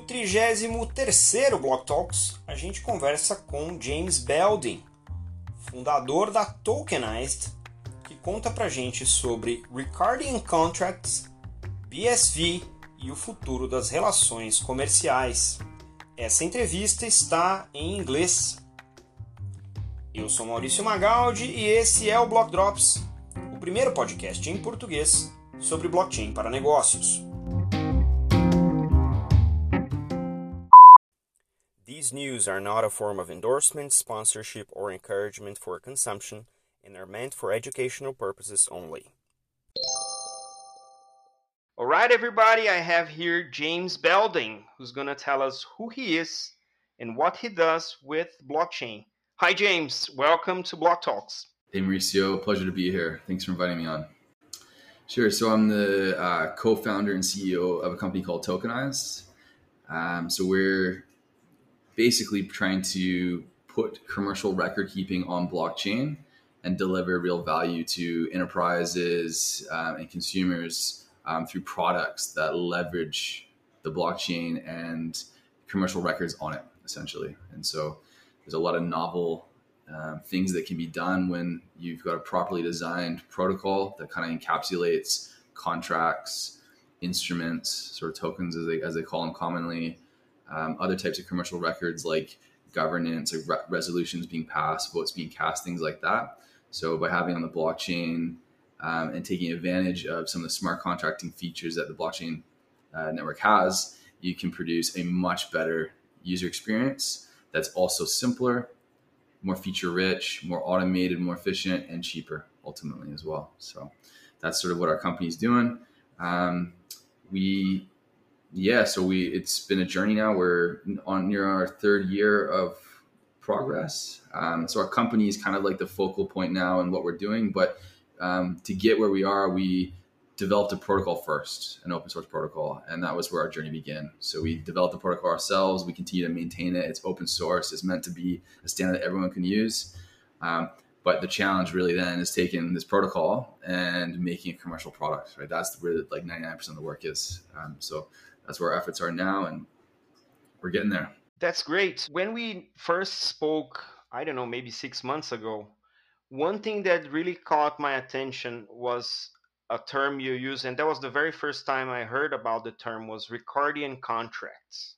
No 33º Block Talks, a gente conversa com James Belding, fundador da Tokenized, que conta pra gente sobre Recording Contracts, BSV e o futuro das relações comerciais. Essa entrevista está em inglês. Eu sou Maurício Magaldi e esse é o Block Drops, o primeiro podcast em português sobre blockchain para negócios. These news are not a form of endorsement, sponsorship, or encouragement for consumption and are meant for educational purposes only. All right, everybody, I have here James Belding, who's going to tell us who he is and what he does with blockchain. Hi, James. Welcome to Block Talks. Hey, Mauricio. Pleasure to be here. Thanks for inviting me on. Sure. So, I'm the uh, co founder and CEO of a company called Tokenized. Um, so, we're basically trying to put commercial record keeping on blockchain and deliver real value to enterprises um, and consumers um, through products that leverage the blockchain and commercial records on it, essentially. And so there's a lot of novel um, things that can be done when you've got a properly designed protocol that kind of encapsulates contracts, instruments, sort of tokens as they, as they call them commonly, um, other types of commercial records like governance, like re- resolutions being passed, votes being cast, things like that. So by having on the blockchain um, and taking advantage of some of the smart contracting features that the blockchain uh, network has, you can produce a much better user experience that's also simpler, more feature rich, more automated, more efficient, and cheaper ultimately as well. So that's sort of what our company is doing. Um, we yeah, so we it's been a journey now. We're on near our third year of progress. Um, so our company is kind of like the focal point now in what we're doing. But um, to get where we are, we developed a protocol first, an open source protocol, and that was where our journey began. So we developed the protocol ourselves. We continue to maintain it. It's open source. It's meant to be a standard that everyone can use. Um, but the challenge really then is taking this protocol and making a commercial product. Right, that's where like 99% of the work is. Um, so that's where our efforts are now, and we're getting there. That's great. When we first spoke, I don't know, maybe six months ago, one thing that really caught my attention was a term you use, and that was the very first time I heard about the term was Ricardian contracts.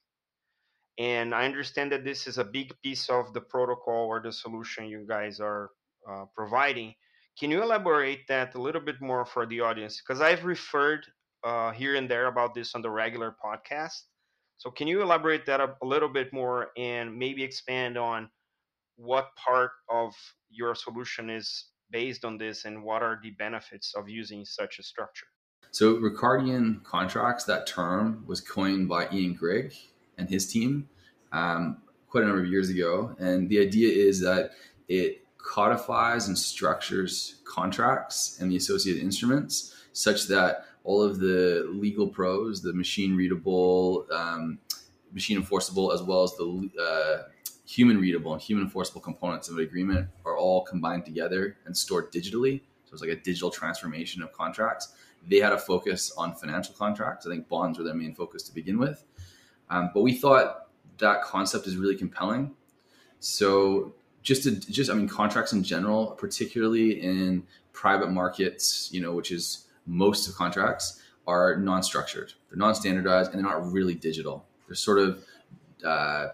And I understand that this is a big piece of the protocol or the solution you guys are uh, providing. Can you elaborate that a little bit more for the audience? Because I've referred uh, here and there about this on the regular podcast. So, can you elaborate that a, little bit more and maybe expand on what part of your solution is based on this and what are the benefits of using such a structure? So, Ricardian contracts, that term was coined by Ian Grigg and his team um, quite a number of years ago. And the idea is that it codifies and structures contracts and the associated instruments such that all of the legal pros, the machine readable, um, machine enforceable, as well as the uh, human readable and human enforceable components of an agreement are all combined together and stored digitally. So it's like a digital transformation of contracts. They had a focus on financial contracts. I think bonds were their main focus to begin with. Um, but we thought that concept is really compelling. So just to just I mean contracts in general, particularly in private markets, you know, which is most of contracts are non-structured. They're non-standardized and they're not really digital. They're sort of uh,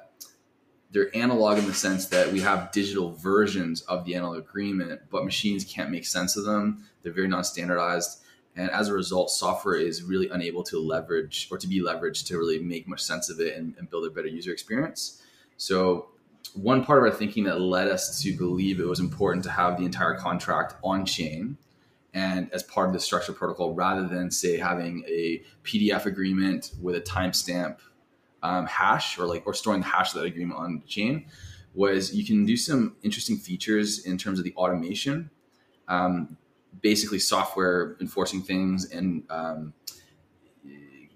they're analog in the sense that we have digital versions of the analog agreement, but machines can't make sense of them. They're very non-standardized, and as a result, software is really unable to leverage or to be leveraged to really make much sense of it and, and build a better user experience. So one part of our thinking that led us to believe it was important to have the entire contract on chain and as part of the structured protocol rather than say having a PDF agreement with a timestamp um, hash or like or storing the hash of that agreement on the chain was you can do some interesting features in terms of the automation. Um, basically software enforcing things and um,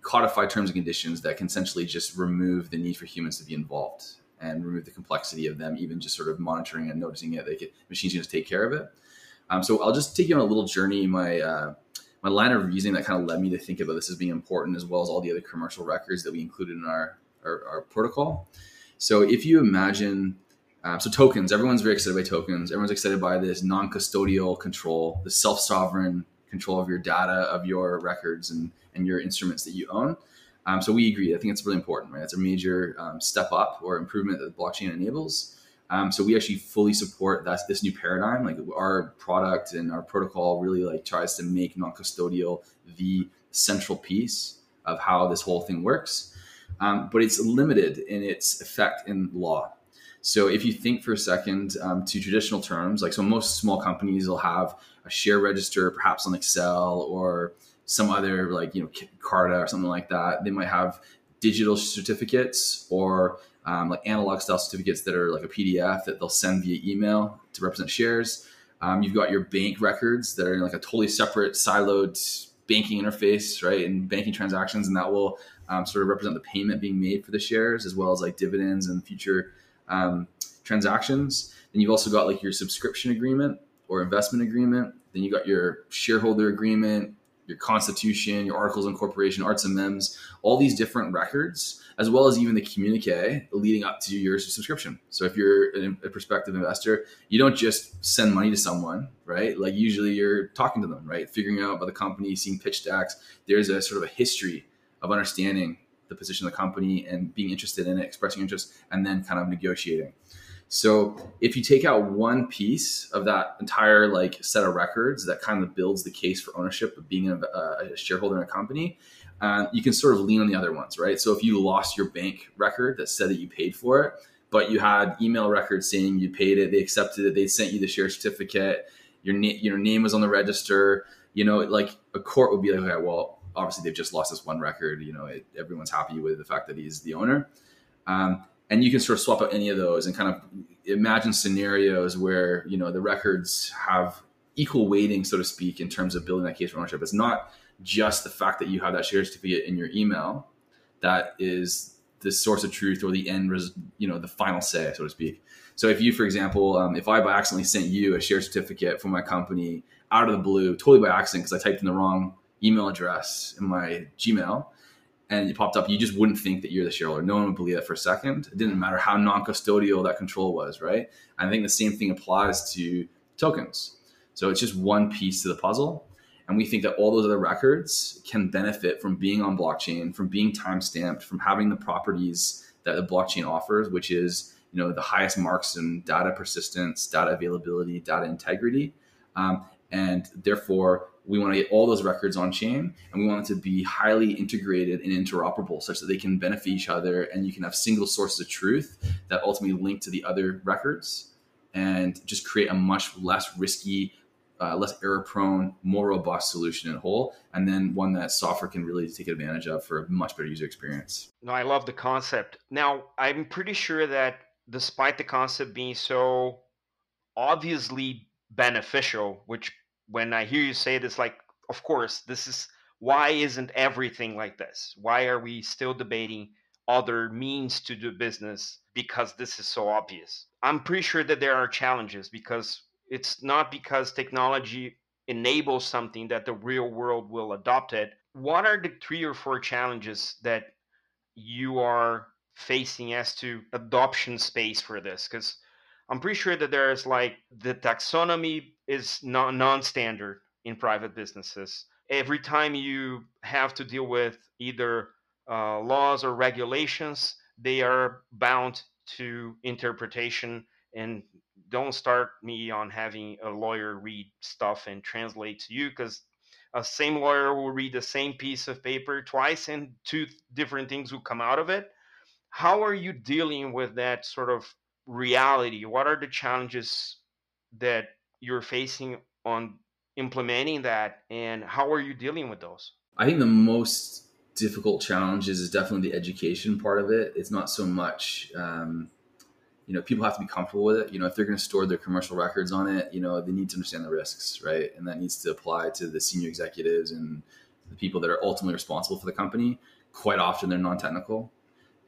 codify terms and conditions that can essentially just remove the need for humans to be involved and remove the complexity of them even just sort of monitoring and noticing it they machines can just take care of it um, so I'll just take you on a little journey. My uh, my line of reasoning that kind of led me to think about this as being important, as well as all the other commercial records that we included in our our, our protocol. So if you imagine, uh, so tokens, everyone's very excited by tokens. Everyone's excited by this non-custodial control, the self-sovereign control of your data, of your records, and and your instruments that you own. Um, so we agree. I think it's really important, right? It's a major um, step up or improvement that blockchain enables. Um, so we actually fully support that this new paradigm. Like our product and our protocol really like tries to make non-custodial the central piece of how this whole thing works. Um, but it's limited in its effect in law. So if you think for a second um, to traditional terms, like so most small companies will have a share register, perhaps on Excel or some other like you know Carta or something like that. They might have digital certificates or um, like analog style certificates that are like a PDF that they'll send via email to represent shares. Um, you've got your bank records that are in like a totally separate siloed banking interface, right, and banking transactions, and that will um, sort of represent the payment being made for the shares as well as like dividends and future um, transactions. Then you've also got like your subscription agreement or investment agreement. Then you got your shareholder agreement, your constitution, your articles of incorporation, arts and mems, all these different records, as well as even the communique leading up to your subscription. So if you're a prospective investor, you don't just send money to someone, right? Like usually you're talking to them, right? Figuring out about the company, seeing pitch decks. There's a sort of a history of understanding the position of the company and being interested in it, expressing interest, and then kind of negotiating. So if you take out one piece of that entire like set of records that kind of builds the case for ownership of being a, a shareholder in a company, uh, you can sort of lean on the other ones, right? So if you lost your bank record that said that you paid for it, but you had email records saying you paid it, they accepted it, they sent you the share certificate, your na- your name was on the register, you know, like a court would be like, okay, well, obviously they've just lost this one record, you know, it, everyone's happy with the fact that he's the owner. Um, and you can sort of swap out any of those and kind of imagine scenarios where you know the records have equal weighting, so to speak, in terms of building that case for ownership. It's not just the fact that you have that share certificate in your email that is the source of truth or the end, res- you know, the final say, so to speak. So if you, for example, um, if I by accidentally sent you a share certificate for my company out of the blue, totally by accident because I typed in the wrong email address in my Gmail, and it popped up, you just wouldn't think that you're the shareholder. No one would believe that for a second. It didn't matter how non-custodial that control was, right? I think the same thing applies to tokens. So it's just one piece to the puzzle. And we think that all those other records can benefit from being on blockchain, from being time stamped, from having the properties that the blockchain offers, which is you know the highest marks in data persistence, data availability, data integrity, um, and therefore we want to get all those records on chain and we want it to be highly integrated and interoperable such that they can benefit each other and you can have single sources of truth that ultimately link to the other records and just create a much less risky uh, less error prone more robust solution in whole and then one that software can really take advantage of for a much better user experience. No i love the concept. Now i'm pretty sure that despite the concept being so obviously beneficial which when I hear you say this, like, of course, this is why isn't everything like this? Why are we still debating other means to do business because this is so obvious? I'm pretty sure that there are challenges because it's not because technology enables something that the real world will adopt it. What are the three or four challenges that you are facing as to adoption space for this? Because I'm pretty sure that there's like the taxonomy is non standard in private businesses. Every time you have to deal with either uh, laws or regulations, they are bound to interpretation. And don't start me on having a lawyer read stuff and translate to you because a same lawyer will read the same piece of paper twice and two different things will come out of it. How are you dealing with that sort of reality? What are the challenges that you're facing on implementing that, and how are you dealing with those? I think the most difficult challenges is definitely the education part of it. It's not so much, um, you know, people have to be comfortable with it. You know, if they're going to store their commercial records on it, you know, they need to understand the risks, right? And that needs to apply to the senior executives and the people that are ultimately responsible for the company. Quite often, they're non-technical.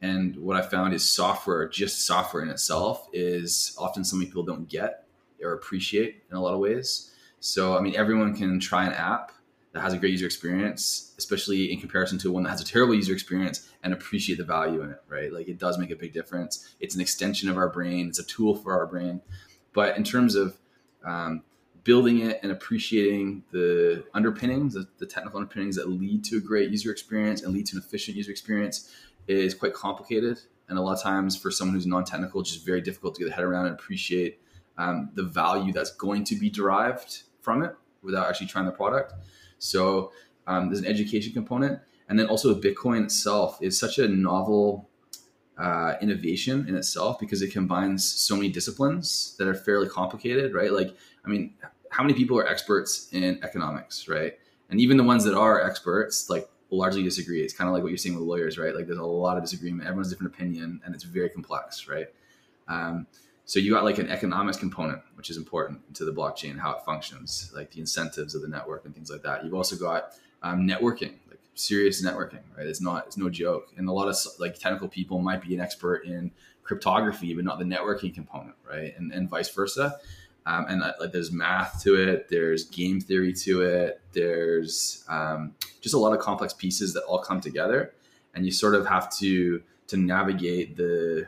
And what I found is software, just software in itself, is often something people don't get or appreciate in a lot of ways. So, I mean, everyone can try an app that has a great user experience, especially in comparison to one that has a terrible user experience, and appreciate the value in it, right? Like it does make a big difference. It's an extension of our brain, it's a tool for our brain. But in terms of um, building it and appreciating the underpinnings, the, the, technical underpinnings that lead to a great user experience and lead to an efficient user experience is quite complicated. And a lot of times for someone who's non-technical, it's just very difficult to get their head around and appreciate um, the value that's going to be derived from it without actually trying the product. So um, there's an education component. And then also Bitcoin itself is such a novel uh, innovation in itself because it combines so many disciplines that are fairly complicated, right? Like, I mean, how many people are experts in economics, right? And even the ones that are experts, like, largely disagree. It's kind of like what you're seeing with lawyers, right? Like, there's a lot of disagreement. Everyone's different opinion, and it's very complex, right? Um, so you got like an economics component, which is important to the blockchain, how it functions, like the incentives of the network and things like that. You've also got um, networking, like serious networking, right? It's not, it's no joke. And a lot of like technical people might be an expert in cryptography, but not the networking component, right? And, and vice versa. Um, and like there's math to it, there's game theory to it, there's um, just a lot of complex pieces that all come together, and you sort of have to to navigate the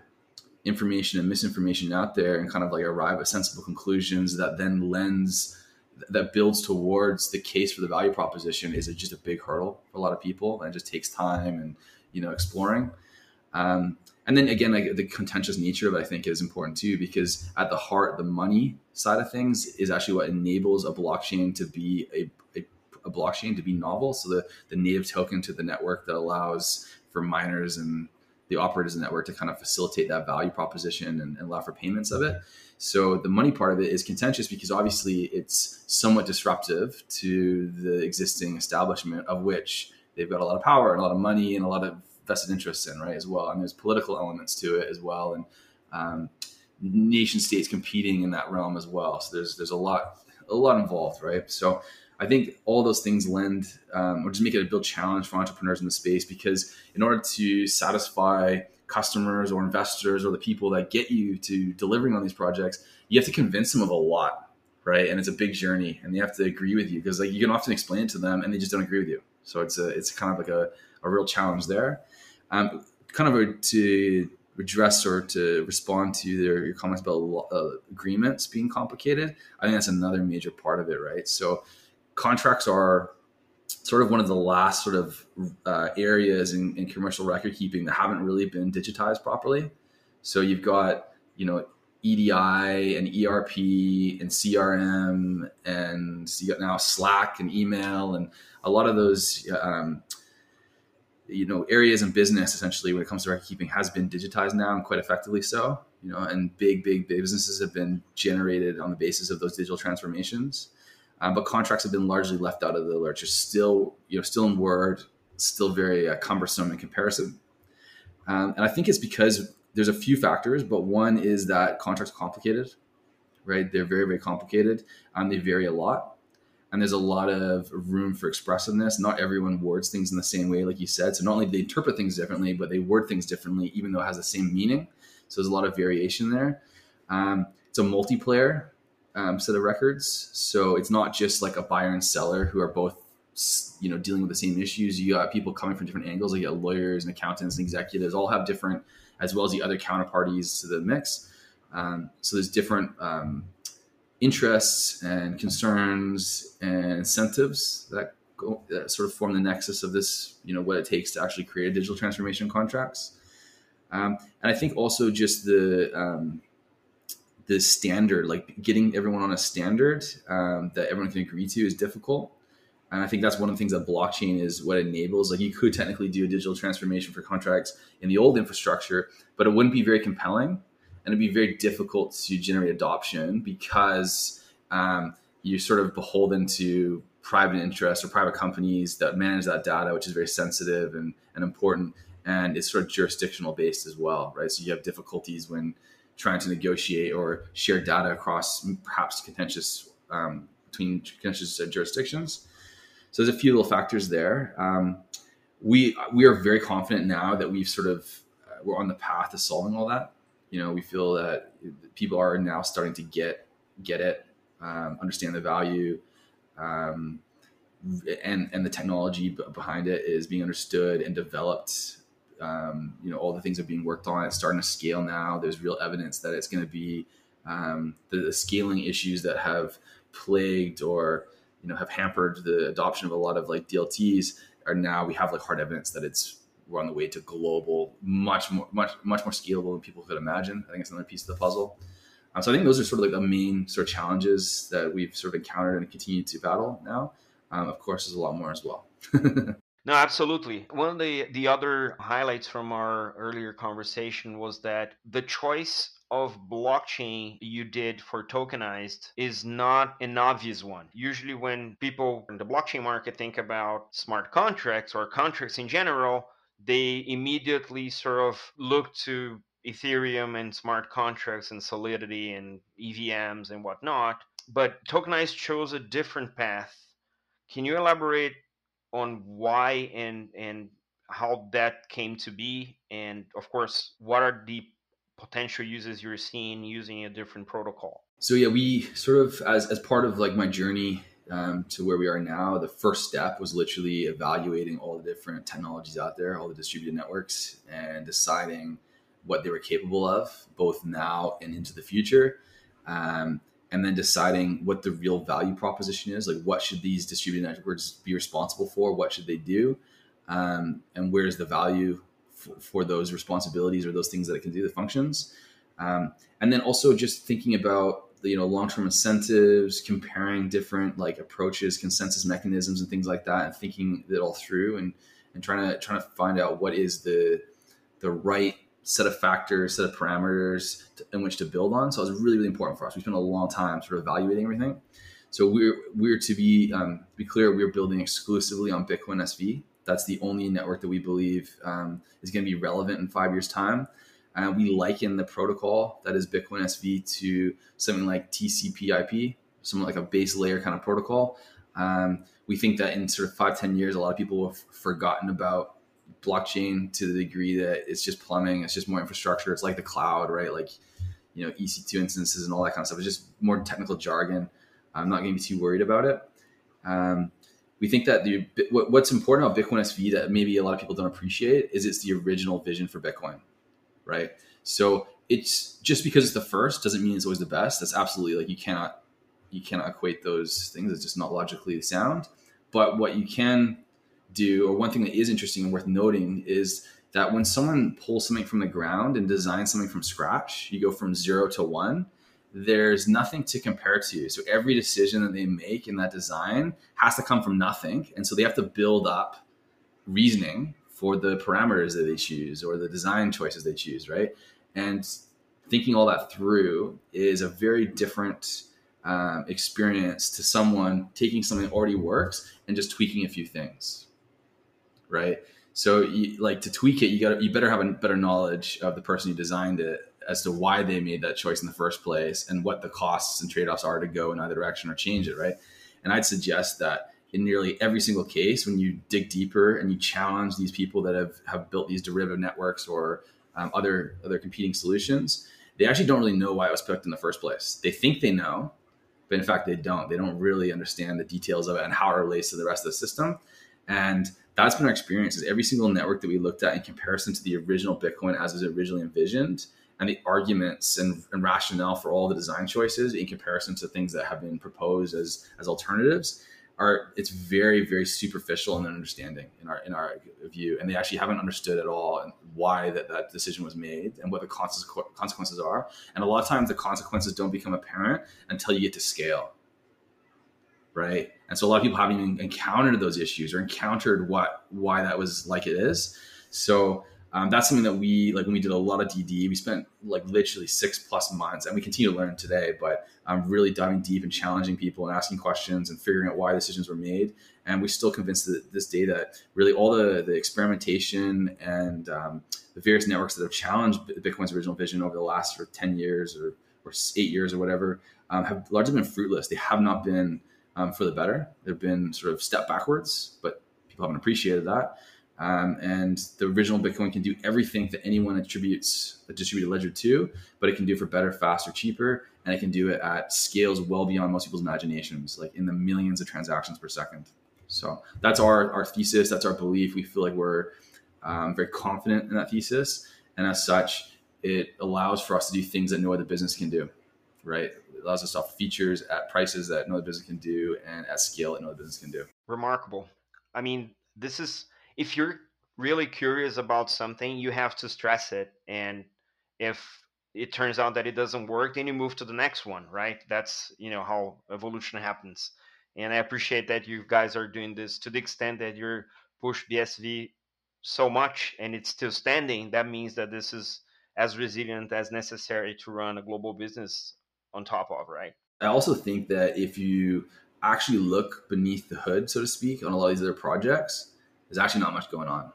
information and misinformation out there and kind of like arrive at sensible conclusions that then lends that builds towards the case for the value proposition is it just a big hurdle for a lot of people and just takes time and you know exploring. Um, and then again like the contentious nature of it i think is important too because at the heart the money side of things is actually what enables a blockchain to be a, a, a blockchain to be novel so the, the native token to the network that allows for miners and the operators in the network to kind of facilitate that value proposition and, and allow for payments of it. So the money part of it is contentious because obviously it's somewhat disruptive to the existing establishment of which they've got a lot of power and a lot of money and a lot of vested interests in, right, as well. And there's political elements to it as well, and um, nation states competing in that realm as well. So there's there's a lot a lot involved, right? So I think all those things lend um, or just make it a real challenge for entrepreneurs in the space because in order to satisfy customers or investors or the people that get you to delivering on these projects, you have to convince them of a lot, right? And it's a big journey, and they have to agree with you because like you can often explain it to them and they just don't agree with you. So it's a it's kind of like a, a real challenge there. Um, kind of a, to address or to respond to their, your comments about uh, agreements being complicated. I think that's another major part of it, right? So contracts are sort of one of the last sort of uh, areas in, in, commercial record keeping that haven't really been digitized properly. So you've got, you know, EDI and ERP and CRM, and you got now Slack and email, and a lot of those, um, you know, areas in business essentially when it comes to record keeping has been digitized now and quite effectively so. You know, and big, big big businesses have been generated on the basis of those digital transformations. Um, but contracts have been largely left out of the lurch. Still, you know, still in Word, still very uh, cumbersome in comparison. Um, and I think it's because there's a few factors, but one is that contracts complicated, right? They're very, very complicated, and they vary a lot. And there's a lot of room for expressiveness. Not everyone words things in the same way, like you said. So not only do they interpret things differently, but they word things differently, even though it has the same meaning. So there's a lot of variation there. Um, it's a multiplayer um, set of records. So it's not just like a buyer and seller who are both you know dealing with the same issues. You got people coming from different angles. You got lawyers and accountants and executives all have different, as well as the other counterparties to the mix. Um, so there's different um, interests and concerns and incentives that go, that sort of form the nexus of this. You know what it takes to actually create a digital transformation contracts. Um, and I think also just the um, the standard, like getting everyone on a standard um, that everyone can agree to, is difficult. And I think that's one of the things that blockchain is what enables. Like you could technically do a digital transformation for contracts in the old infrastructure, but it wouldn't be very compelling and it'd be very difficult to generate adoption because um, you're sort of beholden to private interests or private companies that manage that data, which is very sensitive and, and important. And it's sort of jurisdictional based as well, right? So you have difficulties when trying to negotiate or share data across perhaps contentious um, between contentious jurisdictions. So there's a few little factors there. Um, we we are very confident now that we've sort of uh, we're on the path to solving all that. You know, we feel that people are now starting to get get it, um, understand the value, um, and and the technology behind it is being understood and developed. Um, you know, all the things are being worked on. It's starting to scale now. There's real evidence that it's going to be um, the, the scaling issues that have plagued or you know have hampered the adoption of a lot of like DLTs are now we have like hard evidence that it's we're on the way to global, much more much much more scalable than people could imagine. I think it's another piece of the puzzle. Um, so I think those are sort of like the main sort of challenges that we've sort of encountered and continue to battle now. Um, of course, there's a lot more as well. No, absolutely. One of the the other highlights from our earlier conversation was that the choice of blockchain you did for tokenized is not an obvious one. Usually, when people in the blockchain market think about smart contracts or contracts in general, they immediately sort of look to Ethereum and smart contracts and Solidity and EVMs and whatnot. But tokenized chose a different path. Can you elaborate on why and and how that came to be? And of course, what are the potential uses you're seeing using a different protocol? So yeah, we sort of as as part of like my journey um, to where we are now, the first step was literally evaluating all the different technologies out there, all the distributed networks, and deciding what they were capable of, both now and into the future. Um, and then deciding what the real value proposition is, like what should these distributed networks be responsible for, what should they do, um, and where's the value for those responsibilities or those things that it can do, the functions. Um, and then also just thinking about the, you know long-term incentives, comparing different like approaches, consensus mechanisms, and things like that, and thinking it all through and and trying to trying to find out what is the the right set of factors, set of parameters to, in which to build on. So it was really really important for us. We spent a long time sort of evaluating everything. So we're we're to be um, be clear, we're building exclusively on Bitcoin SV. That's the only network that we believe um, is going to be relevant in five years' time. Uh, we liken the protocol that is Bitcoin SV to something like TCP/IP, something like a base layer kind of protocol. Um, we think that in sort of five, 10 years, a lot of people have forgotten about blockchain to the degree that it's just plumbing, it's just more infrastructure. It's like the cloud, right? Like, you know, EC2 instances and all that kind of stuff. It's just more technical jargon. I'm not going to be too worried about it. Um, we think that the what's important about Bitcoin SV that maybe a lot of people don't appreciate is it's the original vision for Bitcoin, right? So it's just because it's the first doesn't mean it's always the best. That's absolutely like you cannot you cannot equate those things. It's just not logically sound. But what you can do, or one thing that is interesting and worth noting, is that when someone pulls something from the ground and designs something from scratch, you go from zero to one there's nothing to compare to. So every decision that they make in that design has to come from nothing. And so they have to build up reasoning for the parameters that they choose or the design choices they choose, right? And thinking all that through is a very different um, experience to someone taking something that already works and just tweaking a few things, right? So, you, like to tweak it, you got you better have a better knowledge of the person who designed it as to why they made that choice in the first place and what the costs and trade-offs are to go in either direction or change it right? And i'd suggest that in nearly every single case when you dig deeper and you challenge these people that have, have built these derivative networks or um, other other competing solutions they actually don't really know why it was picked in the first place. They think they know but in fact they don't. They don't really understand the details of it and how it relates to the rest of the system. And that's been our experience is every single network that we looked at in comparison to the original bitcoin as it was originally envisioned and the arguments and, and, rationale for all the design choices in comparison to things that have been proposed as as alternatives are it's very very superficial in their understanding in our in our view. And they actually haven't understood at all why that, that decision was made and what the consequences are. And a lot of times the consequences don't become apparent until you get to scale. Right? And so a lot of people haven't even encountered those issues or encountered what why that was like it is. So um, that's something that we like when we did a lot of DD. We spent like literally six plus months, and we continue to learn today. But I'm um, really diving deep and challenging people and asking questions and figuring out why decisions were made. And we still convinced that this day that really all the the experimentation and um, the various networks that have challenged Bitcoin's original vision over the last of ten years or or eight years or whatever um, have largely been fruitless. They have not been um, for the better. They've been sort of step backwards, but people haven't appreciated that. Um, and the original Bitcoin can do everything that anyone attributes a distributed ledger to, but it can do it for better, faster, cheaper, and it can do it at scales well beyond most people's imaginations, like in the millions of transactions per second. So that's our our thesis. That's our belief. We feel like we're um, very confident in that thesis, and as such, it allows for us to do things that no other business can do. Right? It allows us to offer features at prices that no other business can do, and at scale that no other business can do. Remarkable. I mean, this is if you're really curious about something, you have to stress it, and if it turns out that it doesn't work, then you move to the next one, right? That's you know how evolution happens. And I appreciate that you guys are doing this to the extent that you're push BSV so much and it's still standing. That means that this is as resilient as necessary to run a global business on top of, right? I also think that if you actually look beneath the hood, so to speak, on a lot of these other projects, there's actually not much going on,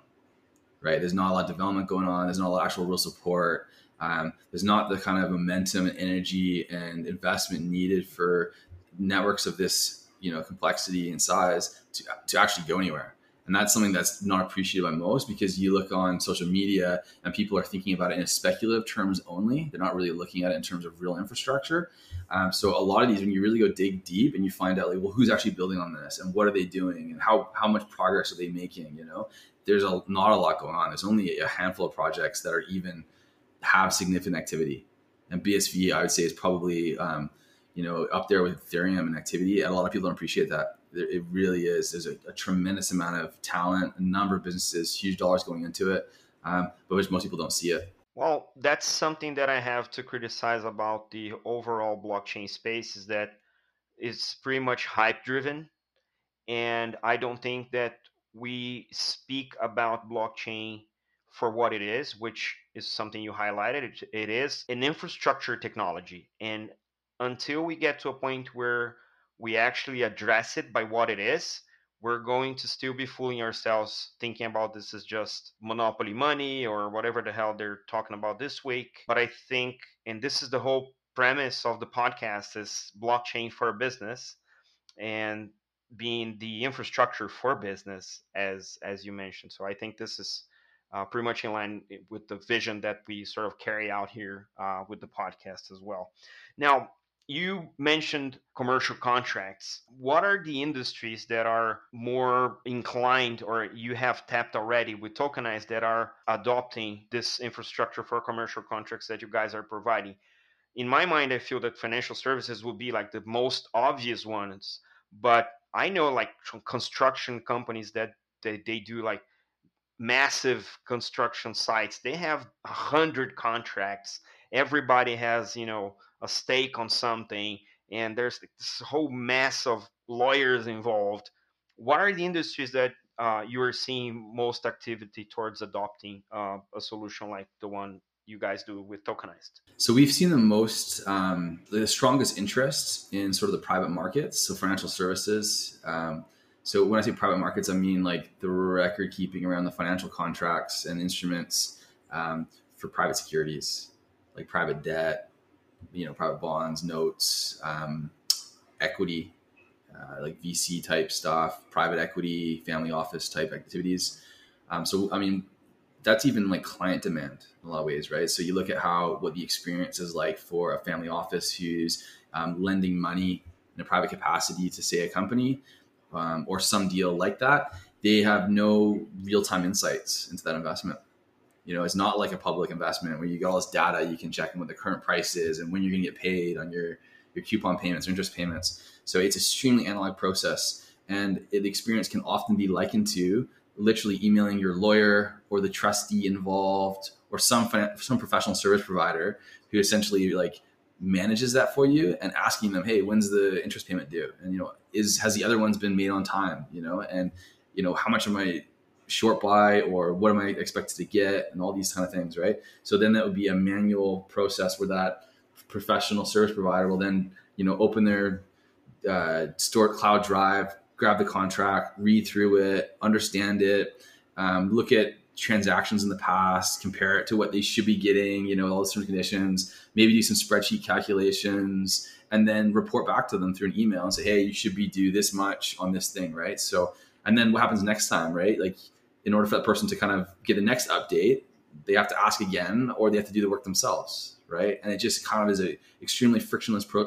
right? There's not a lot of development going on. There's not a lot of actual real support. Um, there's not the kind of momentum and energy and investment needed for networks of this, you know, complexity and size to, to actually go anywhere. And that's something that's not appreciated by most because you look on social media and people are thinking about it in speculative terms only. They're not really looking at it in terms of real infrastructure. Um, so a lot of these, when you really go dig deep and you find out like, well, who's actually building on this and what are they doing and how how much progress are they making? You know, there's a not a lot going on. There's only a handful of projects that are even have significant activity. And BSV, I would say, is probably um, you know up there with Ethereum and activity. And a lot of people don't appreciate that. It really is. There's a, a tremendous amount of talent, a number of businesses, huge dollars going into it, um, but which most people don't see it. Well, that's something that I have to criticize about the overall blockchain space is that it's pretty much hype driven. And I don't think that we speak about blockchain for what it is, which is something you highlighted. It, it is an infrastructure technology. And until we get to a point where we actually address it by what it is, we're going to still be fooling ourselves thinking about this as just monopoly money or whatever the hell they're talking about this week. But I think, and this is the whole premise of the podcast, is blockchain for business and being the infrastructure for business, as as you mentioned. So I think this is uh, pretty much in line with the vision that we sort of carry out here uh, with the podcast as well. Now, you mentioned commercial contracts. What are the industries that are more inclined or you have tapped already with Tokenize that are adopting this infrastructure for commercial contracts that you guys are providing? In my mind, I feel that financial services will be like the most obvious ones, but I know like construction companies that they, they do like massive construction sites. They have a hundred contracts. Everybody has, you know, a stake on something, and there's this whole mass of lawyers involved. What are the industries that uh, you are seeing most activity towards adopting uh, a solution like the one you guys do with tokenized? So we've seen the most, um, the strongest interest in sort of the private markets, so financial services. Um, so when I say private markets, I mean like the record keeping around the financial contracts and instruments um, for private securities, like private debt, you know, private bonds, notes, um, equity, uh, like VC type stuff, private equity, family office type activities. Um, so, I mean, that's even like client demand in a lot of ways, right? So you look at how what the experience is like for a family office who's um, lending money in a private capacity to say a company um, or some deal like that. They have no real time insights into that investment. You know, it's not like a public investment where you get all this data, you can check in what the current price is and when you're going to get paid on your your coupon payments or interest payments. So it's extremely analog process, and the experience can often be likened to literally emailing your lawyer or the trustee involved or some some professional service provider who essentially like manages that for you and asking them, hey, when's the interest payment due? And you know, is has the other ones been made on time? You know, and you know how much am I short buy or what am I expected to get and all these kind of things, right? So then that would be a manual process where that professional service provider will then, you know, open their uh, stored cloud drive, grab the contract, read through it, understand it, um, look at transactions in the past, compare it to what they should be getting, you know, all the certain conditions, maybe do some spreadsheet calculations, and then report back to them through an email and say, hey, you should be due this much on this thing, right? So, and then what happens next time, right? Like in order for that person to kind of get the next update, they have to ask again or they have to do the work themselves, right? And it just kind of is a extremely frictionless pro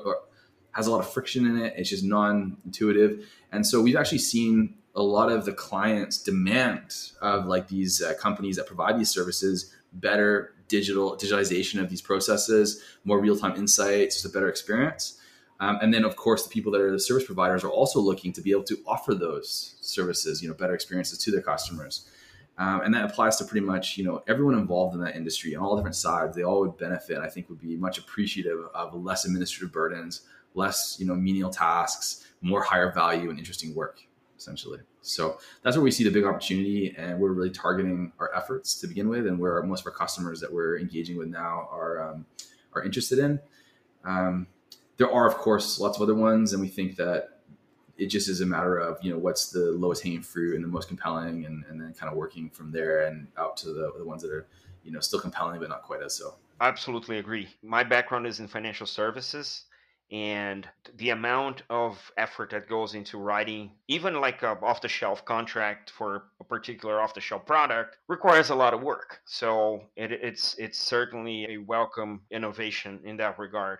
has a lot of friction in it. It's just non-intuitive. And so we've actually seen a lot of the clients demand of like these uh, companies that provide these services better digital digitalization of these processes, more real time insights, just a better experience. Um, and then, of course, the people that are the service providers are also looking to be able to offer those services, you know, better experiences to their customers. Um, and that applies to pretty much, you know, everyone involved in that industry on all different sides. They all would benefit. I think would be much appreciative of less administrative burdens, less, you know, menial tasks, more higher value and interesting work, essentially. So that's where we see the big opportunity, and we're really targeting our efforts to begin with, and where most of our customers that we're engaging with now are um, are interested in. Um, there are, of course, lots of other ones, and we think that it just is a matter of you know what's the lowest hanging fruit and the most compelling, and, and then kind of working from there and out to the, the ones that are you know still compelling but not quite as so. Absolutely agree. My background is in financial services and the amount of effort that goes into writing even like a off the shelf contract for a particular off the shelf product requires a lot of work so it, it's it's certainly a welcome innovation in that regard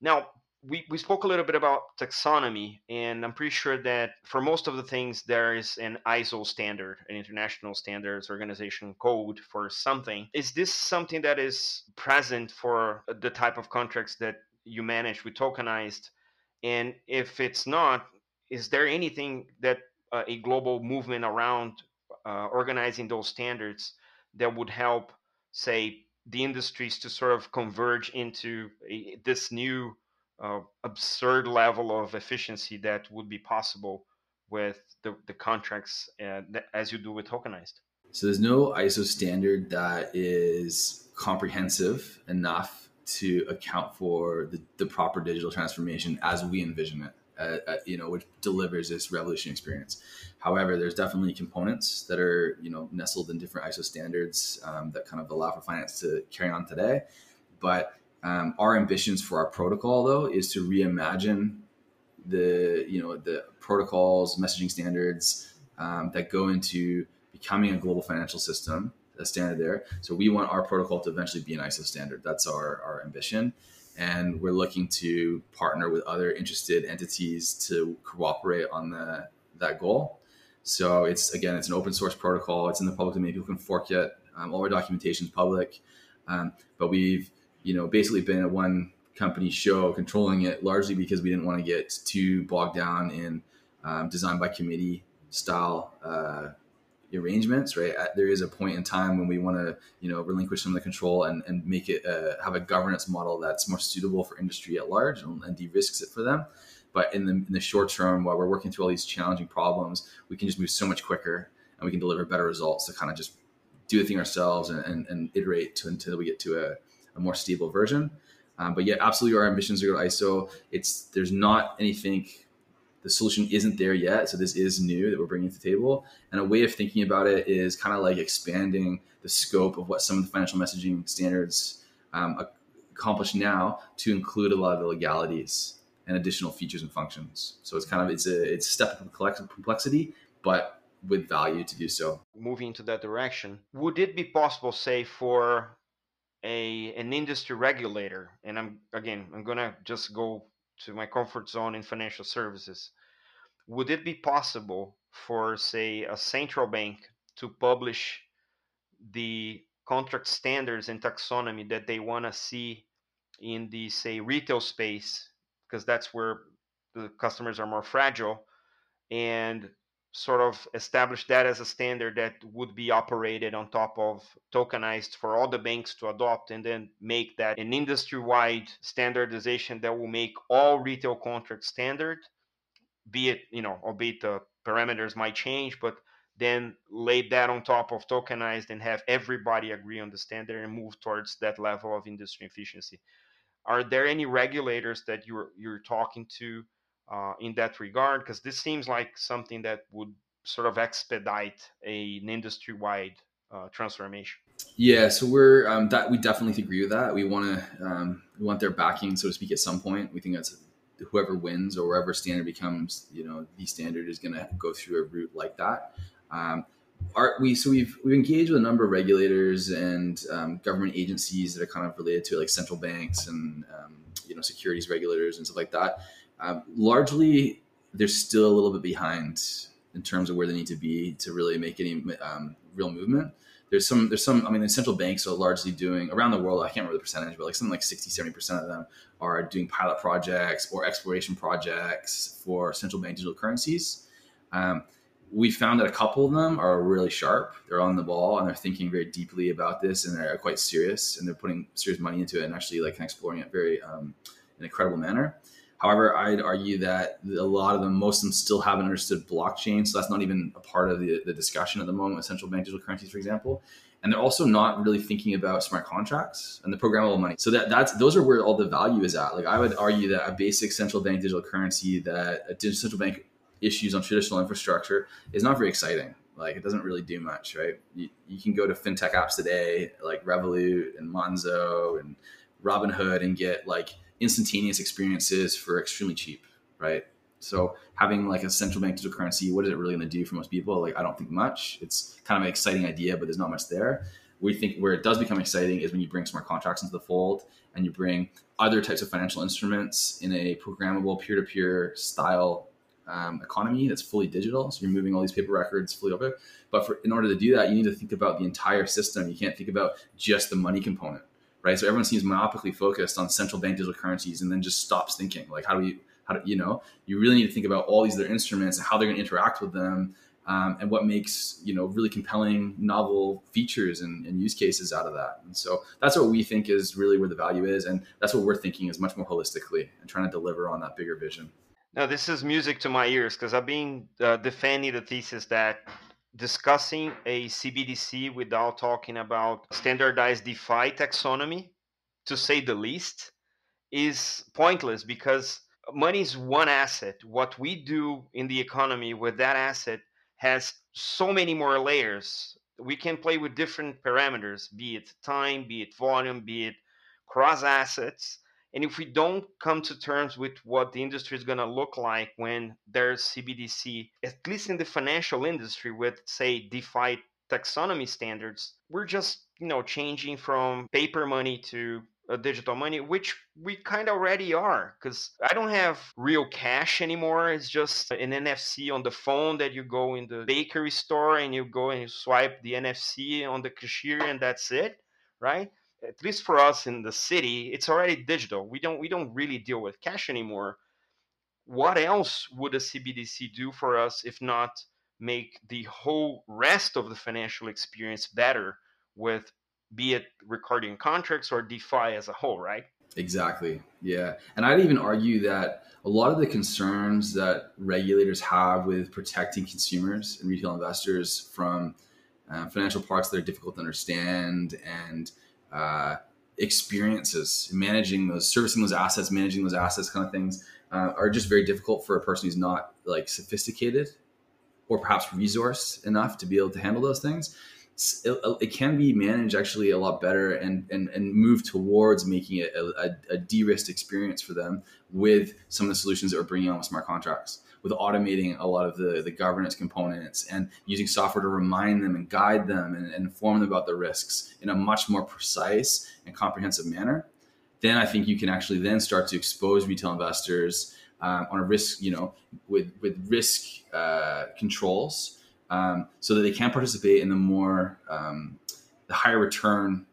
now we, we spoke a little bit about taxonomy and i'm pretty sure that for most of the things there is an iso standard an international standards organization code for something. Is this something that is present for the type of contracts that you manage with tokenized? And if it's not is there anything that uh, a global movement around uh, organizing those standards that would help say the industries to sort of converge into a, this new uh, absurd level of efficiency that would be possible with the, the contracts uh, as you do with tokenized so there's no iso standard that is comprehensive enough to account for the, the proper digital transformation as we envision it. Uh, uh, you know, which delivers this revolution experience. However, there's definitely components that are you know nestled in different ISO standards um, that kind of allow for finance to carry on today. But um, our ambitions for our protocol, though, is to reimagine the you know the protocols, messaging standards um, that go into becoming a global financial system a standard there. So we want our protocol to eventually be an ISO standard. That's our, our ambition. And we're looking to partner with other interested entities to cooperate on the, that goal. So it's again, it's an open source protocol. It's in the public domain. People can fork it. Um, all our documentation is public. Um, but we've, you know, basically been a one company show controlling it largely because we didn't want to get too bogged down in um, design by committee style uh, arrangements, right? There is a point in time when we want to, you know, relinquish some of the control and, and make it uh, have a governance model that's more suitable for industry at large and, and de-risks it for them. But in the, in the short term, while we're working through all these challenging problems, we can just move so much quicker and we can deliver better results to kind of just do the thing ourselves and, and, and iterate to, until we get to a, a more stable version. Um, but yeah, absolutely, our ambitions are to ISO. It's there's not anything the solution isn't there yet. So this is new that we're bringing to the table. And a way of thinking about it is kind of like expanding the scope of what some of the financial messaging standards um, accomplish now to include a lot of the legalities and additional features and functions. So it's kind of it's a it's a step of complexity, but with value to do so. Moving into that direction, would it be possible, say, for a an industry regulator, and I'm again I'm gonna just go to my comfort zone in financial services, would it be possible for, say, a central bank to publish the contract standards and taxonomy that they want to see in the, say, retail space, because that's where the customers are more fragile, and sort of establish that as a standard that would be operated on top of tokenized for all the banks to adopt and then make that an industry-wide standardization that will make all retail contracts standard be it you know albeit the parameters might change but then lay that on top of tokenized and have everybody agree on the standard and move towards that level of industry efficiency. Are there any regulators that you're you're talking to uh, in that regard? Because this seems like something that would sort of expedite a, an industry-wide uh, transformation. Yeah, so we're um, that we definitely agree with that. We want to um, we want their backing, so to speak, at some point. We think that's whoever wins or wherever standard becomes, you know, the standard is going to go through a route like that. Um, our, we so we've we've engaged with a number of regulators and um, government agencies that are kind of related to like central banks and um, you know securities regulators and stuff like that. Um, largely, they're still a little bit behind in terms of where they need to be to really make any um, real movement. There's some, there's some, I mean, the central banks are largely doing around the world. I can't remember the percentage, but like something like 60, 70% of them are doing pilot projects or exploration projects for central bank digital currencies. Um, we found that a couple of them are really sharp. They're on the ball and they're thinking very deeply about this and they're quite serious and they're putting serious money into it and actually like exploring it very um, in a credible manner. However, I'd argue that a lot of them, most of them still haven't understood blockchain. So that's not even a part of the, the discussion at the moment central bank digital currencies, for example. And they're also not really thinking about smart contracts and the programmable money. So that that's those are where all the value is at. Like I would argue that a basic central bank digital currency that a central bank issues on traditional infrastructure is not very exciting. Like it doesn't really do much, right? You, you can go to fintech apps today, like Revolut and Monzo and Robinhood, and get like instantaneous experiences for extremely cheap, right? So having like a central bank digital currency, what is it really going to do for most people? Like I don't think much. It's kind of an exciting idea, but there's not much there. We think where it does become exciting is when you bring smart contracts into the fold and you bring other types of financial instruments in a programmable peer-to-peer style um, economy that's fully digital. So you're moving all these paper records fully over. But for, in order to do that, you need to think about the entire system. You can't think about just the money component, right? So everyone seems myopically focused on central bank digital currencies and then just stops thinking like, how do we, how do you know? You really need to think about all these other instruments and how they're going to interact with them. Um, and what makes you know really compelling novel features and, and, use cases out of that and so that's what we think is really where the value is and that's what we're thinking is much more holistically and trying to deliver on that bigger vision now, this is music to my ears because I've been uh, defending the thesis that discussing a CBDC without talking about standardized DeFi taxonomy, to say the least, is pointless because money is one asset. What we do in the economy with that asset has so many more layers. We can play with different parameters, be it time, be it volume, be it cross assets and if we don't come to terms with what the industry is going to look like when there's CBDC, at least in the financial industry with, say, DeFi taxonomy standards, we're just, you know, changing from paper money to a digital money, which we kind of already are, because I don't have real cash anymore. It's just an NFC on the phone that you go in the bakery store and you go and you swipe the NFC on the cashier and that's it, right? At least for us in the city, it's already digital. We don't we don't really deal with cash anymore. What else would a CBDC do for us if not make the whole rest of the financial experience better with be it Ricardian contracts or DeFi as a whole, right? Exactly. Yeah. And I'd even argue that a lot of the concerns that regulators have with protecting consumers and retail investors from uh, financial products that are difficult to understand and uh, experiences, managing those, servicing those assets, managing those assets, kind of things, uh, are just very difficult for a person who's not like sophisticated or perhaps resourced enough to be able to handle those things. It, it can be managed actually a lot better and, and, and move towards making it a, a, a de-risked experience for them with some of the solutions that we're bringing on with smart contracts with automating a lot of the, the governance components and using software to remind them and guide them and, and inform them about the risks in a much more precise and comprehensive manner, then I think you can actually then start to expose retail investors um, on a risk, you know, with with risk uh, controls, um, so that they can participate in the more um, the higher return,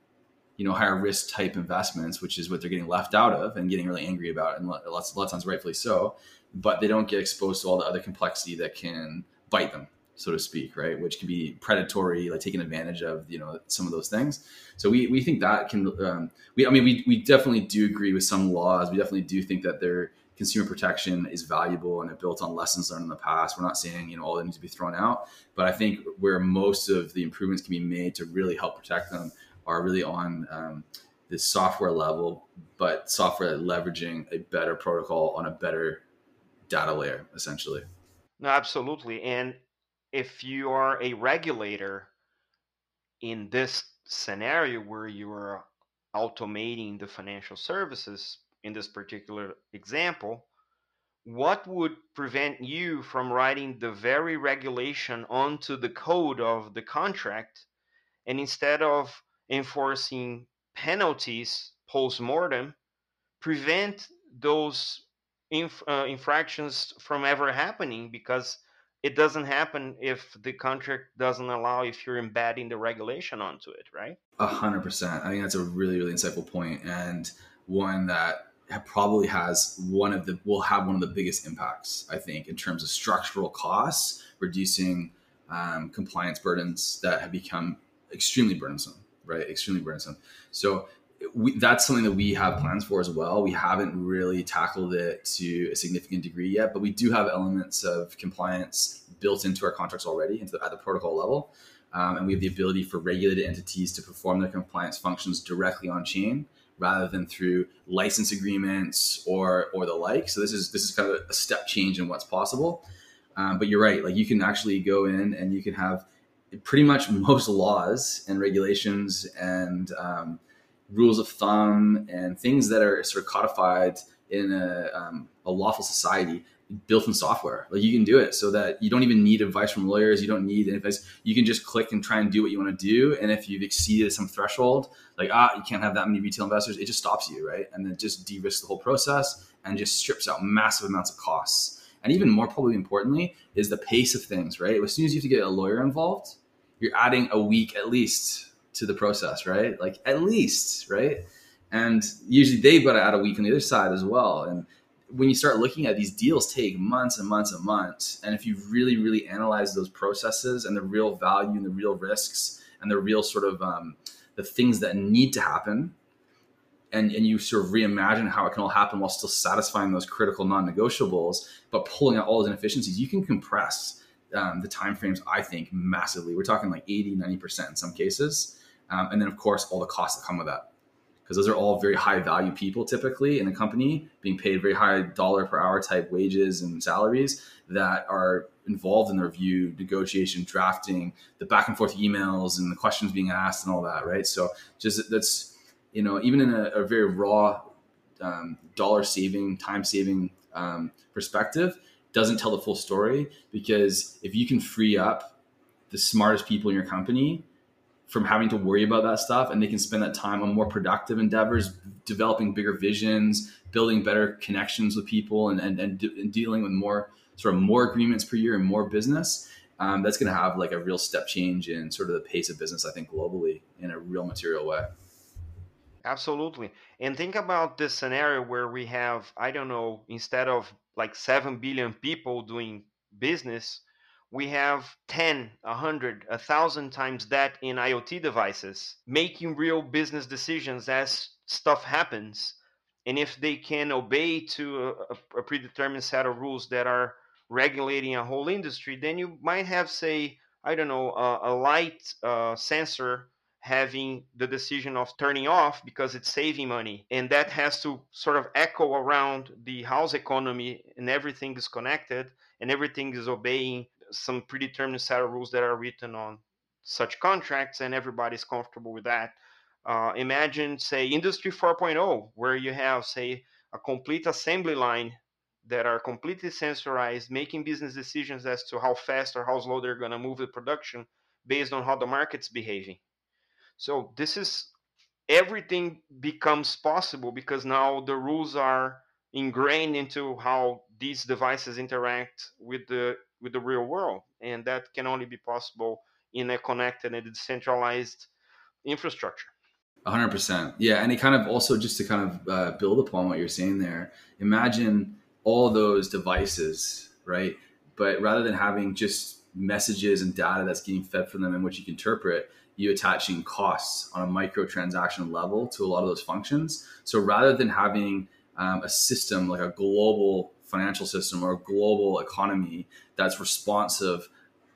you know, higher risk type investments, which is what they're getting left out of and getting really angry about, and lots, lots of times rightfully so but they don't get exposed to all the other complexity that can bite them so to speak right? Which can be predatory like taking advantage of you know some of those things. So we, we think that can um, we i mean we, we definitely do agree with some laws. We definitely do think that their consumer protection is valuable and it built on lessons learned in the past. We're not saying you know all that needs to be thrown out but i think where most of the improvements can be made to really help protect them are really on um, the software level but software leveraging a better protocol on a better data layer essentially. No absolutely. And if you are a regulator in this scenario where you are automating the financial services in this particular example what would prevent you from writing the very regulation onto the code of the contract and instead of enforcing penalties post mortem prevent those inf- uh, infractions from ever happening because it doesn't happen if the contract doesn't allow if you're embedding the regulation onto it, right? A hundred percent. I think that's a really, really insightful point and one that probably has one of the will have one of the biggest impacts. I think in terms of structural costs, reducing um, compliance burdens that have become extremely burdensome, right? Extremely burdensome. So we, that's something that we have plans for as well. We haven't really tackled it to a significant degree yet, but we do have elements of compliance built into our contracts already into the, at the protocol level. Um, and we have the ability for regulated entities to perform their compliance functions directly on chain rather than through license agreements or or the like. So this is this is kind of a step change in what's possible. Um, but you're right, like you can actually go in and you can have pretty much most laws and regulations and um, rules of thumb and things that are sort of codified in a, um, a lawful society built in software. Like you can do it so that you don't even need advice from lawyers. You don't need advice. You can just click and try and do what you want to do. And if you've exceeded some threshold, like ah, you can't have that many retail investors, it just stops you, right? And then just de-risks the whole process and just strips out massive amounts of costs. And even more probably importantly is the pace of things, right? As soon as you have to get a lawyer involved, you're adding a week at least to the process, right? Like at least, right? And usually they've got to add a week on the other side as well. And when you start looking at these deals take months and months and months. And if you really, really analyze those processes and the real value and the real risks and the real sort of um, the things that need to happen, and, and you sort of reimagine how it can all happen while still satisfying those critical non-negotiables, but pulling out all those inefficiencies, you can compress um, the timeframes, I think, massively. We're talking like 80, 90% in some cases. Um, and then, of course, all the costs that come with that. Because those are all very high value people typically in a company being paid very high dollar per hour type wages and salaries that are involved in the review, negotiation, drafting, the back and forth emails and the questions being asked and all that, right? So just that's, you know, even in a, a very raw um, dollar saving, time saving um, perspective, doesn't tell the full story because if you can free up the smartest people in your company from having to worry about that stuff and they can spend that time on more productive endeavors developing bigger visions building better connections with people and, and, and, and dealing with more sort of more agreements per year and more business um, that's going to have like a real step change in sort of the pace of business i think globally in a real material way. Absolutely. And think about this scenario where we have i don't know instead of like 7 billion people doing business we have 10, 100, 1,000 times that in IoT devices, making real business decisions as stuff happens. And if they can obey to a, a predetermined set of rules that are regulating a whole industry, then you might have, say, I don't know, a, a light uh, sensor having the decision of turning off because it's saving money. And that has to sort of echo around the house economy and everything is connected and everything is obeying some predetermined set of rules that are written on such contracts and everybody's comfortable with that. Uh, imagine, say, Industry 4.0, where you have, say, a complete assembly line that are completely sensorized, making business decisions as to how fast or how slow they're going to move the production based on how the market's behaving. So this is everything becomes possible because now the rules are ingrained into how these devices interact with the with the real world and that can only be possible in a connected and decentralized infrastructure. 100% yeah and it kind of also just to kind of uh, build upon what you're saying there imagine all those devices right? But rather than having just messages and data that's getting fed from them and which you can interpret you attaching costs on a micro transaction level to a lot of those functions. So rather than having um, a system like a global financial system or global economy that's responsive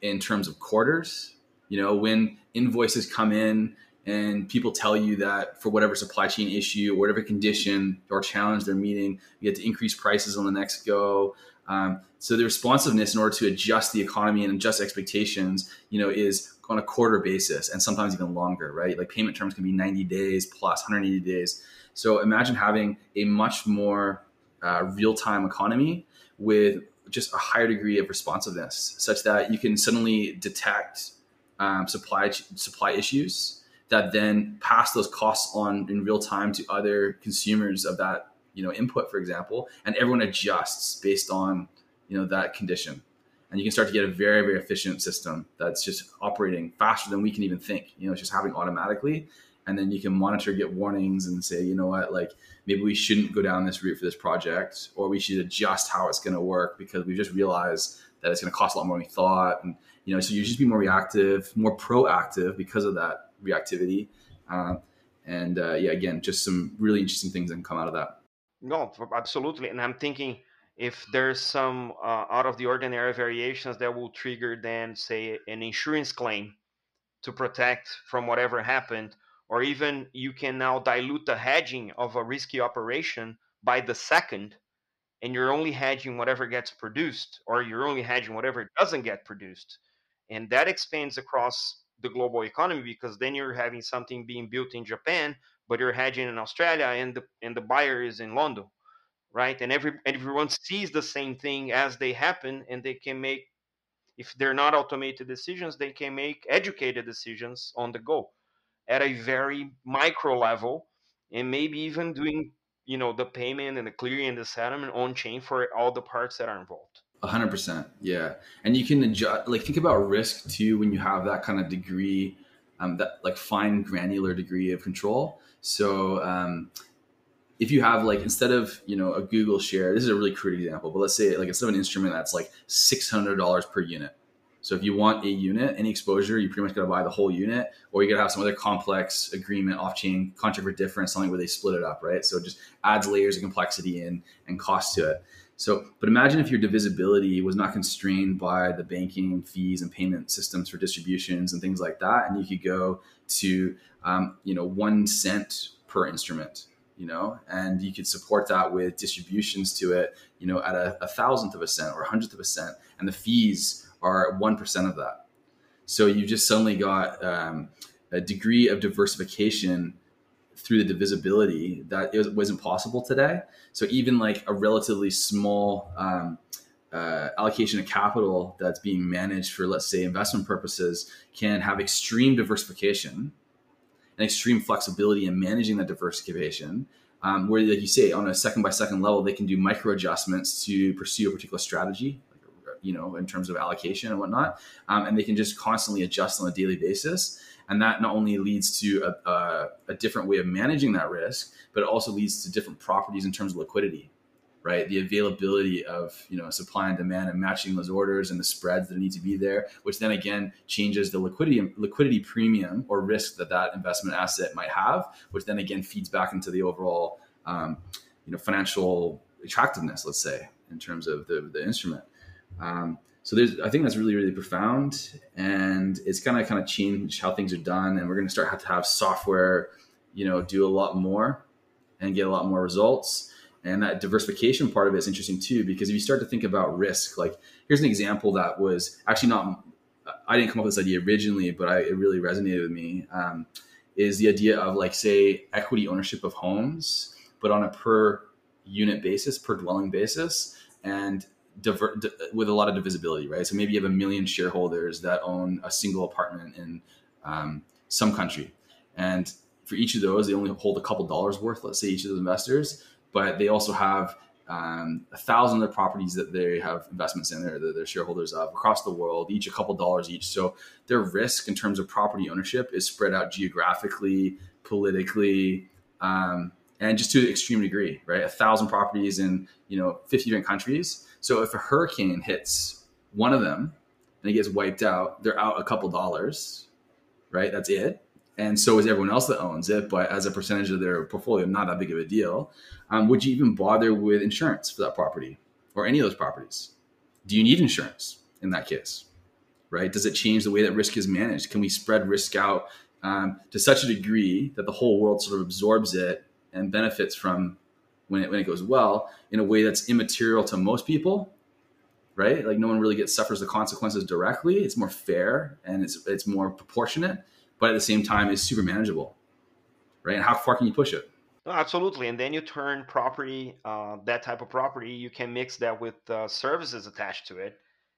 in terms of quarters. You know, when invoices come in and people tell you that for whatever supply chain issue, or whatever condition or challenge they're meeting, you get to increase prices on the next go. Um, so the responsiveness in order to adjust the economy and adjust expectations, you know, is on a quarter basis and sometimes even longer, right? Like payment terms can be 90 days plus 180 days. So imagine having a much more uh, real time economy with just a higher degree of responsiveness, such that you can suddenly detect um, supply supply issues that then pass those costs on in real time to other consumers of that you know input, for example, and everyone adjusts based on you know that condition. and you can start to get a very very efficient system that's just operating faster than we can even think you know it's just happening automatically and then you can monitor get warnings and say you know what? Like maybe we shouldn't go down this route for this project or we should adjust how it's going to work because we just realized that it's going to cost a lot more than we thought. And you know so you just be more reactive more proactive because of that reactivity. Uh, and uh, yeah again just some really interesting things that can come out of that. No absolutely. And i'm thinking if there's some uh, out of the ordinary variations that will trigger then say an insurance claim to protect from whatever happened or even you can now dilute the hedging of a risky operation by the second and you're only hedging whatever gets produced or you're only hedging whatever doesn't get produced and that expands across the global economy because then you're having something being built in Japan but you're hedging in Australia and the and the buyer is in London right? And every everyone sees the same thing as they happen, and they can make, if they're not automated decisions, they can make educated decisions on the go, at a very micro level, and maybe even doing, you know, the payment and the clearing and the settlement on chain for all the parts that are involved. A hundred percent, yeah. And you can adjust, like think about risk too when you have that kind of degree, um, that like fine granular degree of control. So um, if you have like instead of you know a Google share, this is a really crude example, but let's say like instead of an instrument that's like six hundred dollars per unit. So if you want a unit, any exposure, you pretty much got to buy the whole unit, or you got to have some other complex agreement, off-chain contract for difference, something where they split it up, right? So it just adds layers of complexity in and cost to it. So, but imagine if your divisibility was not constrained by the banking fees and payment systems for distributions and things like that, and you could go to, um, you know, one cent per instrument you know, and you could support that with distributions to it, you know, at a, a thousandth of a cent or a hundredth of a cent, and the fees are one percent of that. So you just suddenly got um, a degree of diversification through the divisibility that it wasn't possible today. So even like a relatively small um, uh, allocation of capital that's being managed for, let's say, investment purposes, can have extreme diversification and extreme flexibility in managing that diversification. Um, where, like you say, on a second by second level, they can do micro adjustments to pursue a particular strategy, you know, in terms of allocation and whatnot, um, and they can just constantly adjust on a daily basis. And that not only leads to a, a, a different way of managing that risk, but it also leads to different properties in terms of liquidity right? The availability of you know supply and demand and matching those orders and the spreads that need to be there, which then again changes the liquidity liquidity premium or risk that that investment asset might have, which then again feeds back into the overall um, you know financial attractiveness, let's say, in terms of the the instrument. Um, so there's, I think that's really, really profound, and it's gonna kind of change how things are done, and we're gonna start have to have software, you know, do a lot more and get a lot more results and that diversification part of it is interesting too, because if you start to think about risk, like here's an example that was actually not, I didn't come up with this idea originally, but I, it really resonated with me. Um, is the idea of like, say, equity ownership of homes, but on a per unit basis, per dwelling basis, and diver- di- with a lot of divisibility, right? So maybe you have a million shareholders that own a single apartment in um, some country. And for each of those, they only hold a couple dollars worth, let's say each of those investors but they also have um, a thousand other properties that they have investments in there that they're shareholders of across the world, each a couple dollars each. So their risk in terms of property ownership is spread out geographically, politically, um, and just to an extreme degree, right? A thousand properties in you know 50 different countries. So if a hurricane hits one of them and it gets wiped out, they're out a couple dollars, right? That's it and so is everyone else that owns it. But as a percentage of their portfolio, not that big of a deal. Um, would you even bother with insurance for that property or any of those properties? Do you need insurance in that case? Right? Does it change the way that risk is managed? Can we spread risk out um, to such a degree that the whole world sort of absorbs it and benefits from when it when it goes well in a way that's immaterial to most people? Right? Like no one really gets suffers the consequences directly. It's more fair and it's it's more proportionate but at the same time is super manageable, right? And how far can you push it? absolutely, and then you turn property, uh, that type of property, you can mix that with uh, services attached to it,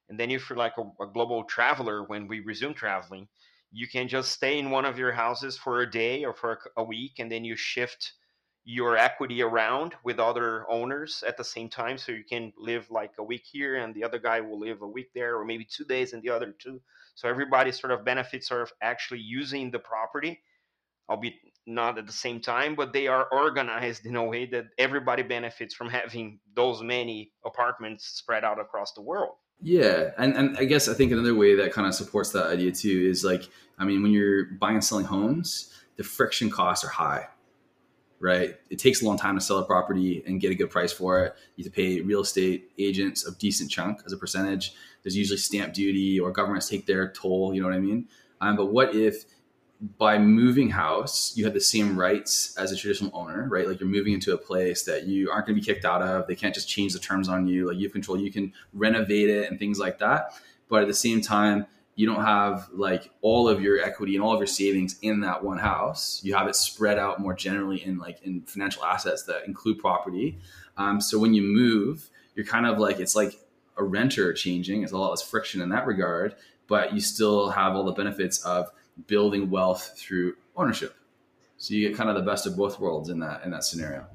and then if you're like a, a global traveler, when we resume traveling, you can just stay in one of your houses for a day or for a, a week, and then you shift your equity around with other owners at the same time so you can live like a week here and the other guy will live a week there or maybe two days and the other two. So everybody sort of benefits sort of actually using the property albeit not at the same time but they are organized in a way that everybody benefits from having those many apartments spread out across the world. Yeah and, and i guess i think another way that kind of supports that idea too is like i mean when you're buying and selling homes the friction costs are high right? It takes a long time to sell a property and get a good price for it. You have to pay real estate agents a decent chunk as a percentage. There's usually stamp duty or governments take their toll. You know what I mean? Um, but what if by moving house, you have the same rights as a traditional owner, right? Like you're moving into a place that you aren't going to be kicked out of. They can't just change the terms on you. Like you have control. You can renovate it and things like that. But at the same time, you don't have like all of your equity and all of your savings in that one house. You have it spread out more generally in like in financial assets that include property. Um, so when you move, you're kind of like it's like a renter changing. It's a lot less friction in that regard, but you still have all the benefits of building wealth through ownership. So you get kind of the best of both worlds in that in that scenario.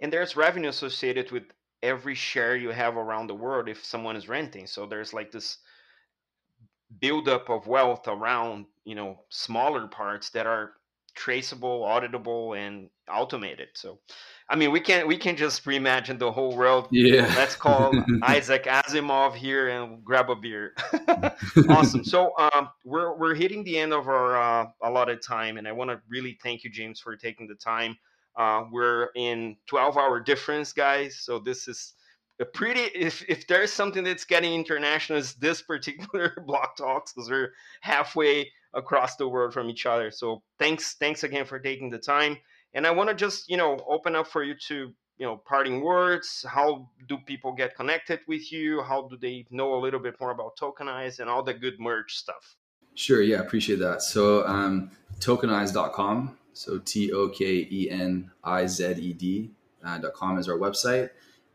And there's revenue associated with every share you have around the world if someone is renting. So there's like this buildup of wealth around you know smaller parts that are traceable auditable and automated. So i mean we can we can just reimagine the whole world. Yeah. Let's call isaac asimov here and grab a beer. Awesome. So um, we're we're hitting the end of our uh, allotted time and i want to really thank you james for taking the time. Uh, we're in 12 hour difference guys. So this is a pretty if if there's something that's getting international is this particular Block Drops. Because we're halfway across the world from each other. So thanks thanks again for taking the time. And i want to just you know open up for you to you know parting words. How do people get connected with you? How do they know a little bit more about Tokenized and all the good merch stuff? Sure. Yeah appreciate that. So um tokenized.com so t-o-k-e-n-i-z-e-d uh, .com is our website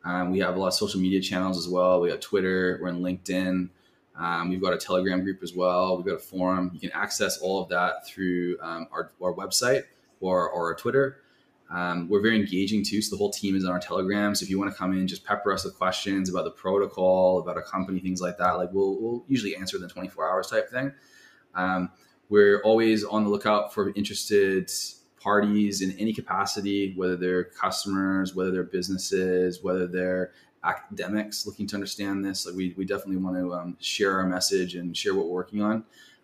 um, we have a lot of social media channels as well. We got Twitter, we're in LinkedIn. Um, we've got a Telegram group as well. We've got a forum. You can access all of that through um, our, our website or, or our Twitter. Um, we're very engaging too. So the whole team is on our Telegram. So if you want to come in, just pepper us with questions about the protocol, about our company, things like that. Like we'll, we'll usually answer within 24 hours type thing. Um, we're always on the lookout for interested parties in any capacity, whether they're customers, whether they're businesses, whether they're academics looking to understand this. Like we, we definitely want to um, share our message and share what we're working on.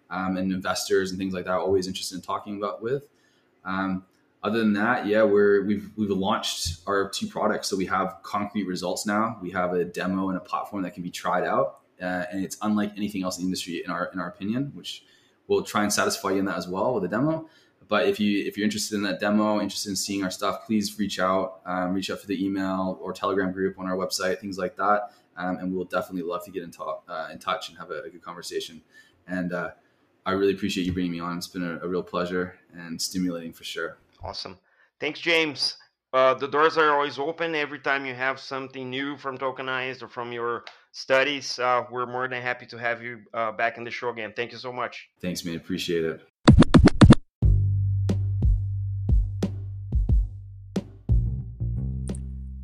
Um, and investors and things like that, always interested in talking about with. Um, other than that, yeah, we're we've we've launched our two products, so we have concrete results now. We have a demo and a platform that can be tried out, uh, and it's unlike anything else in the industry in our in our opinion, which we'll try and satisfy you in that as well with a demo. But if you if you're interested in that demo, interested in seeing our stuff, please reach out. Um, reach out to the email or Telegram group on our website, things like that, um, and we'll definitely love to get in, talk, uh, in touch and have a, a good conversation. And uh, I really appreciate you bringing me on. It's been a, a, real pleasure and stimulating for sure. Awesome. Thanks, James. Uh, the doors are always open every time you have something new from Tokenized or from your studies. Uh, we're more than happy to have you uh, back in the show again. Thank you so much. Thanks, man. Appreciate it.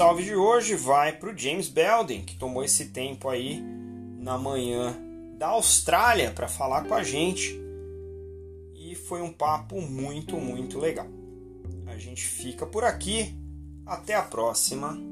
Salve de hoje vai para o James Belden, que tomou esse tempo aí na manhã da Austrália para falar com a gente. E foi um papo muito, muito legal. A gente fica por aqui. Até a próxima.